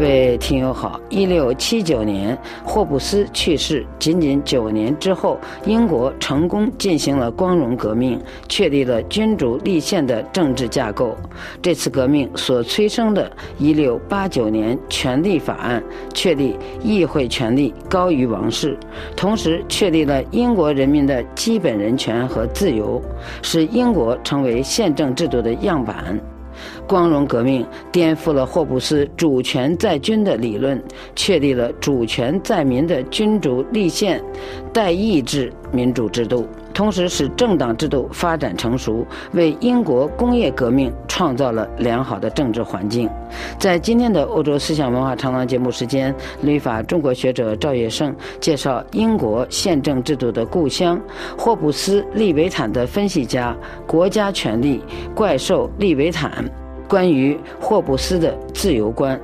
各位听友好，一六七九年，霍布斯去世，仅仅九年之后，英国成功进行了光荣革命，确立了君主立宪的政治架构。这次革命所催生的一六八九年权利法案，确立议会权力高于王室，同时确立了英国人民的基本人权和自由，使英国成为宪政制度的样板。光荣革命颠覆了霍布斯“主权在君”的理论，确立了“主权在民”的君主立宪代议制民主制度，同时使政党制度发展成熟，为英国工业革命创造了良好的政治环境。在今天的欧洲思想文化长廊节目时间，旅法中国学者赵月胜介绍英国宪政制度的故乡——霍布斯利维坦的分析家、国家权力怪兽利维坦。关于霍布斯的自由观，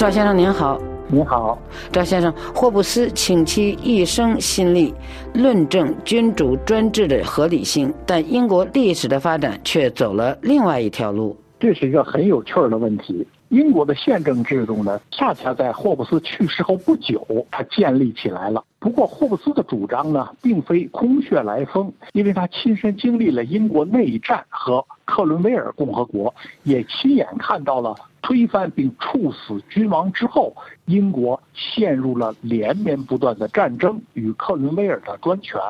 赵先生您好，您好，赵先生，霍布斯倾其一生心力论证君主专制的合理性，但英国历史的发展却走了另外一条路。这是一个很有趣儿的问题。英国的宪政制度呢，恰恰在霍布斯去世后不久，它建立起来了。不过，霍布斯的主张呢，并非空穴来风，因为他亲身经历了英国内战和克伦威尔共和国，也亲眼看到了推翻并处死君王之后，英国陷入了连绵不断的战争与克伦威尔的专权，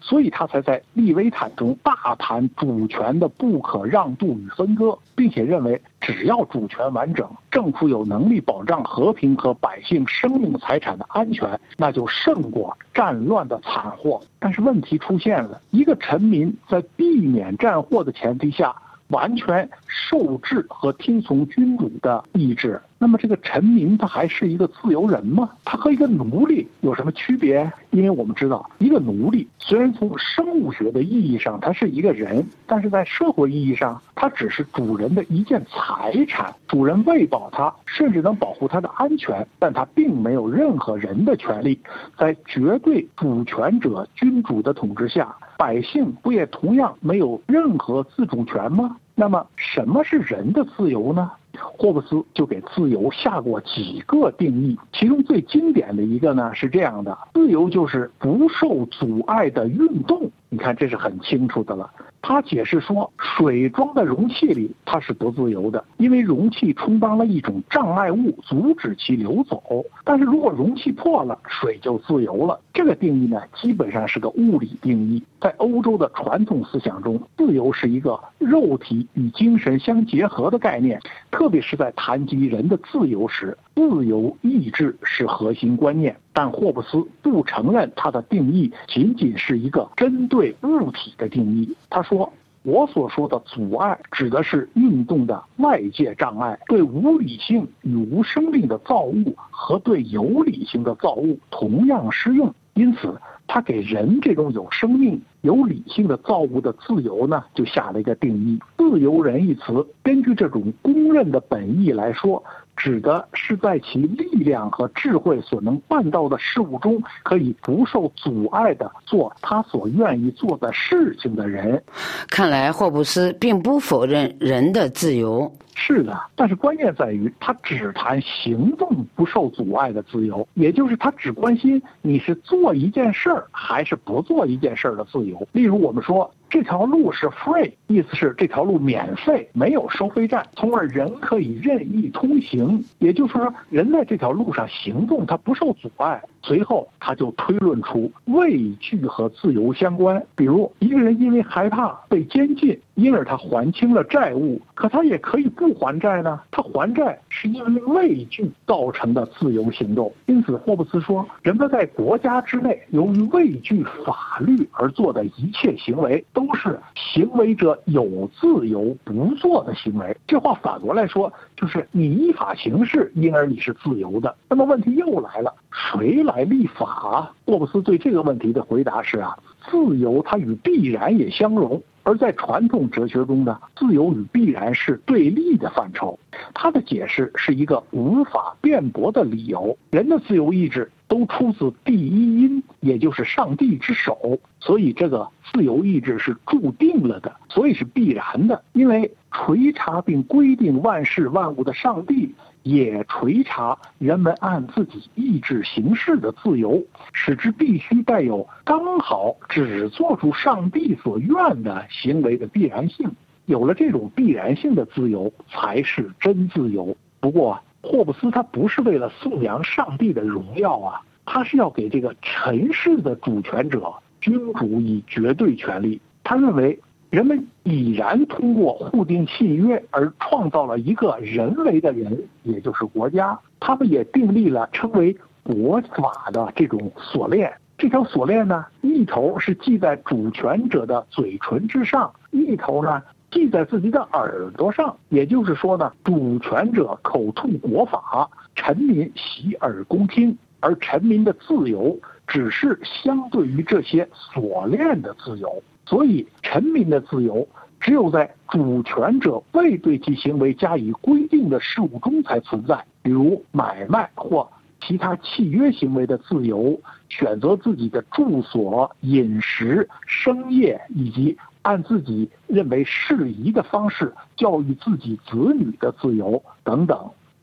所以他才在《利维坦》中大谈主权的不可让渡与分割，并且认为，只要主权完整，政府有能力保障和平和百姓生命财产的安全，那就胜过。战乱的惨祸，但是问题出现了，一个臣民在避免战祸的前提下。完全受制和听从君主的意志，那么这个臣民他还是一个自由人吗？他和一个奴隶有什么区别？因为我们知道，一个奴隶虽然从生物学的意义上他是一个人，但是在社会意义上，他只是主人的一件财产。主人喂饱他，甚至能保护他的安全，但他并没有任何人的权利。在绝对主权者君主的统治下。百姓不也同样没有任何自主权吗？那么什么是人的自由呢？霍布斯就给自由下过几个定义，其中最经典的一个呢是这样的：自由就是不受阻碍的运动。你看，这是很清楚的了。他解释说，水装在容器里，它是不自由的，因为容器充当了一种障碍物，阻止其流走。但是如果容器破了，水就自由了。这个定义呢，基本上是个物理定义。在欧洲的传统思想中，自由是一个肉体与精神相结合的概念，特别是在谈及人的自由时，自由意志是核心观念。但霍布斯不承认他的定义仅仅是一个针对物体的定义。他说：“我所说的阻碍指的是运动的外界障碍，对无理性与无生命的造物和对有理性的造物同样适用。因此，他给人这种有生命、有理性的造物的自由呢，就下了一个定义：‘自由人’一词，根据这种公认的本意来说。”指的是在其力量和智慧所能办到的事物中，可以不受阻碍的做他所愿意做的事情的人。看来霍布斯并不否认人的自由。是的，但是关键在于他只谈行动不受阻碍的自由，也就是他只关心你是做一件事儿还是不做一件事儿的自由。例如，我们说。这条路是 free，意思是这条路免费，没有收费站，从而人可以任意通行。也就是说，人在这条路上行动，他不受阻碍。随后，他就推论出畏惧和自由相关。比如，一个人因为害怕被监禁，因而他还清了债务，可他也可以不还债呢。他还债是因为畏惧造成的自由行动。因此，霍布斯说，人们在国家之内由于畏惧法律而做的一切行为，都是行为者有自由不做的行为。这话反过来说，就是你依法行事，因而你是自由的。那么问题又来了。谁来立法？霍布斯对这个问题的回答是啊，自由它与必然也相容。而在传统哲学中呢，自由与必然是对立的范畴。他的解释是一个无法辩驳的理由。人的自由意志都出自第一因，也就是上帝之手，所以这个自由意志是注定了的，所以是必然的。因为垂察并规定万事万物的上帝，也垂察人们按自己意志行事的自由，使之必须带有刚好只做出上帝所愿的行为的必然性。有了这种必然性的自由，才是真自由。不过，霍布斯他不是为了颂扬上帝的荣耀啊，他是要给这个尘世的主权者君主以绝对权利。他认为，人们已然通过互定契约而创造了一个人为的人，也就是国家。他们也订立了称为国法的这种锁链。这条锁链呢，一头是系在主权者的嘴唇之上，一头呢。系在自己的耳朵上，也就是说呢，主权者口吐国法，臣民洗耳恭听，而臣民的自由只是相对于这些锁链的自由。所以，臣民的自由只有在主权者未对其行为加以规定的事物中才存在，比如买卖或其他契约行为的自由，选择自己的住所、饮食、生业以及。按自己认为适宜的方式教育自己子女的自由等等，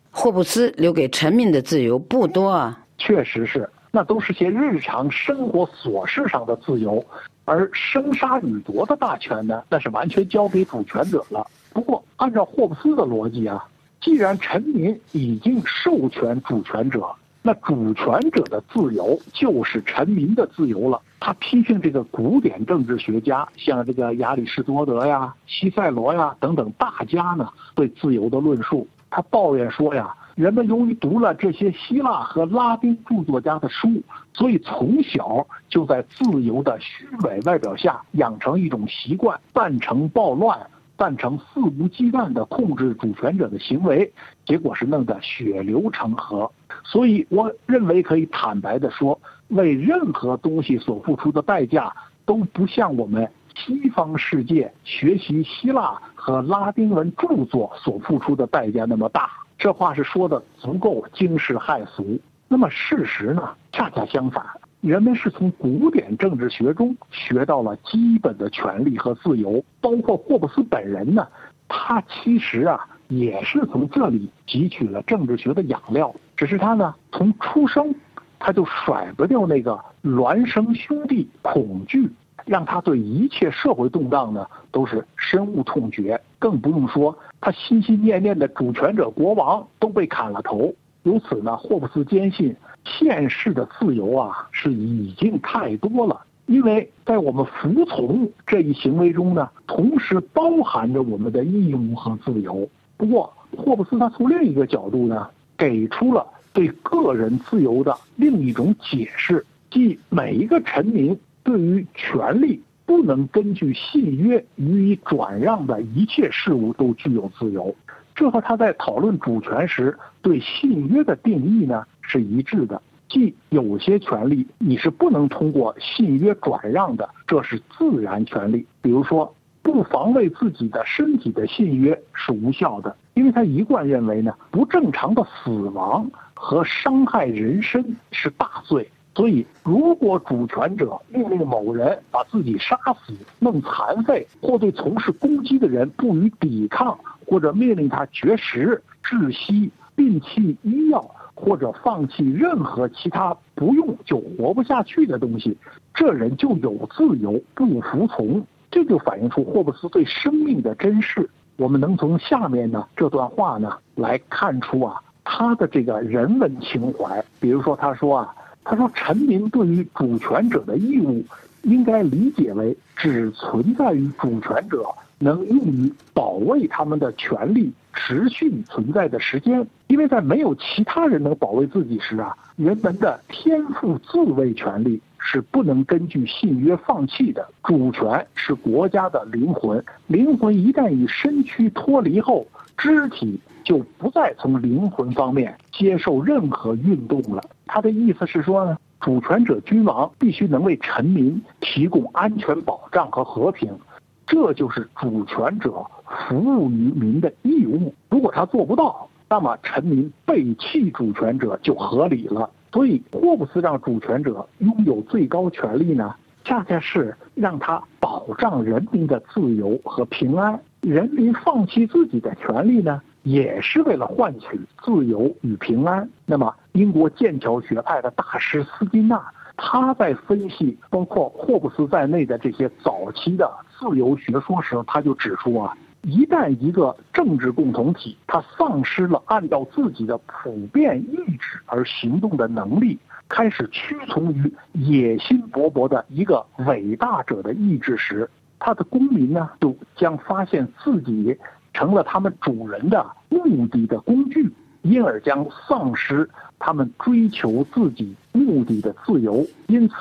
霍布斯留给臣民的自由不多啊。确实是，那都是些日常生活琐事上的自由，而生杀予夺的大权呢，那是完全交给主权者了。不过，按照霍布斯的逻辑啊，既然臣民已经授权主权者。那主权者的自由就是臣民的自由了。他批评这个古典政治学家，像这个亚里士多德呀、西塞罗呀等等大家呢，对自由的论述。他抱怨说呀，人们由于读了这些希腊和拉丁著作家的书，所以从小就在自由的虚伪外表下养成一种习惯，扮成暴乱。扮成肆无忌惮地控制主权者的行为，结果是弄得血流成河。所以，我认为可以坦白地说，为任何东西所付出的代价都不像我们西方世界学习希腊和拉丁文著作所付出的代价那么大。这话是说的足够惊世骇俗。那么，事实呢？恰恰相反。人们是从古典政治学中学到了基本的权利和自由，包括霍布斯本人呢，他其实啊也是从这里汲取了政治学的养料。只是他呢从出生他就甩不掉那个孪生兄弟恐惧，让他对一切社会动荡呢都是深恶痛绝。更不用说他心心念念的主权者国王都被砍了头。由此呢，霍布斯坚信，现世的自由啊是已经太多了，因为在我们服从这一行为中呢，同时包含着我们的义务和自由。不过，霍布斯他从另一个角度呢，给出了对个人自由的另一种解释，即每一个臣民对于权利不能根据信约予以转让的一切事物都具有自由。这和他在讨论主权时对信约的定义呢是一致的，即有些权利你是不能通过信约转让的，这是自然权利。比如说，不防卫自己的身体的信约是无效的，因为他一贯认为呢，不正常的死亡和伤害人身是大罪。所以，如果主权者命令某人把自己杀死、弄残废，或对从事攻击的人不予抵抗，或者命令他绝食、窒息、摒弃医药，或者放弃任何其他不用就活不下去的东西，这人就有自由不服从。这就反映出霍布斯对生命的珍视。我们能从下面呢这段话呢来看出啊他的这个人文情怀。比如说，他说啊。他说：“臣民对于主权者的义务，应该理解为只存在于主权者能用于保卫他们的权利持续存在的时间。因为在没有其他人能保卫自己时啊，人们的天赋自卫权利是不能根据信约放弃的。主权是国家的灵魂，灵魂一旦与身躯脱离后，肢体就不再从灵魂方面接受任何运动了。”他的意思是说呢，主权者君王必须能为臣民提供安全保障和和平，这就是主权者服务于民的义务。如果他做不到，那么臣民背弃主权者就合理了。所以霍布斯让主权者拥有最高权力呢，恰恰是让他保障人民的自由和平安。人民放弃自己的权利呢，也是为了换取自由与平安。那么，英国剑桥学派的大师斯金纳，他在分析包括霍布斯在内的这些早期的自由学说时，他就指出啊。一旦一个政治共同体它丧失了按照自己的普遍意志而行动的能力，开始屈从于野心勃勃的一个伟大者的意志时，他的公民呢就将发现自己成了他们主人的目的的工具，因而将丧失他们追求自己目的的自由。因此，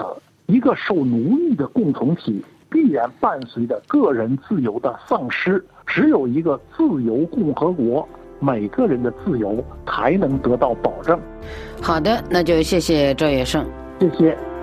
一个受奴役的共同体必然伴随着个人自由的丧失。只有一个自由共和国，每个人的自由才能得到保证。好的，那就谢谢赵业胜，谢谢。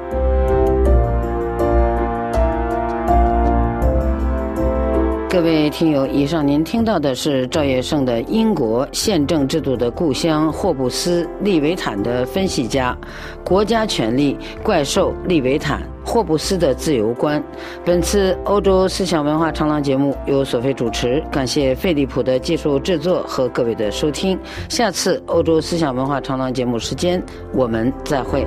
各位听友，以上您听到的是赵业胜的英国宪政制度的故乡霍布斯利维坦的分析家，国家权力怪兽利维坦。霍布斯的自由观。本次欧洲思想文化长廊节目由索菲主持，感谢费利普的技术制作和各位的收听。下次欧洲思想文化长廊节目时间，我们再会。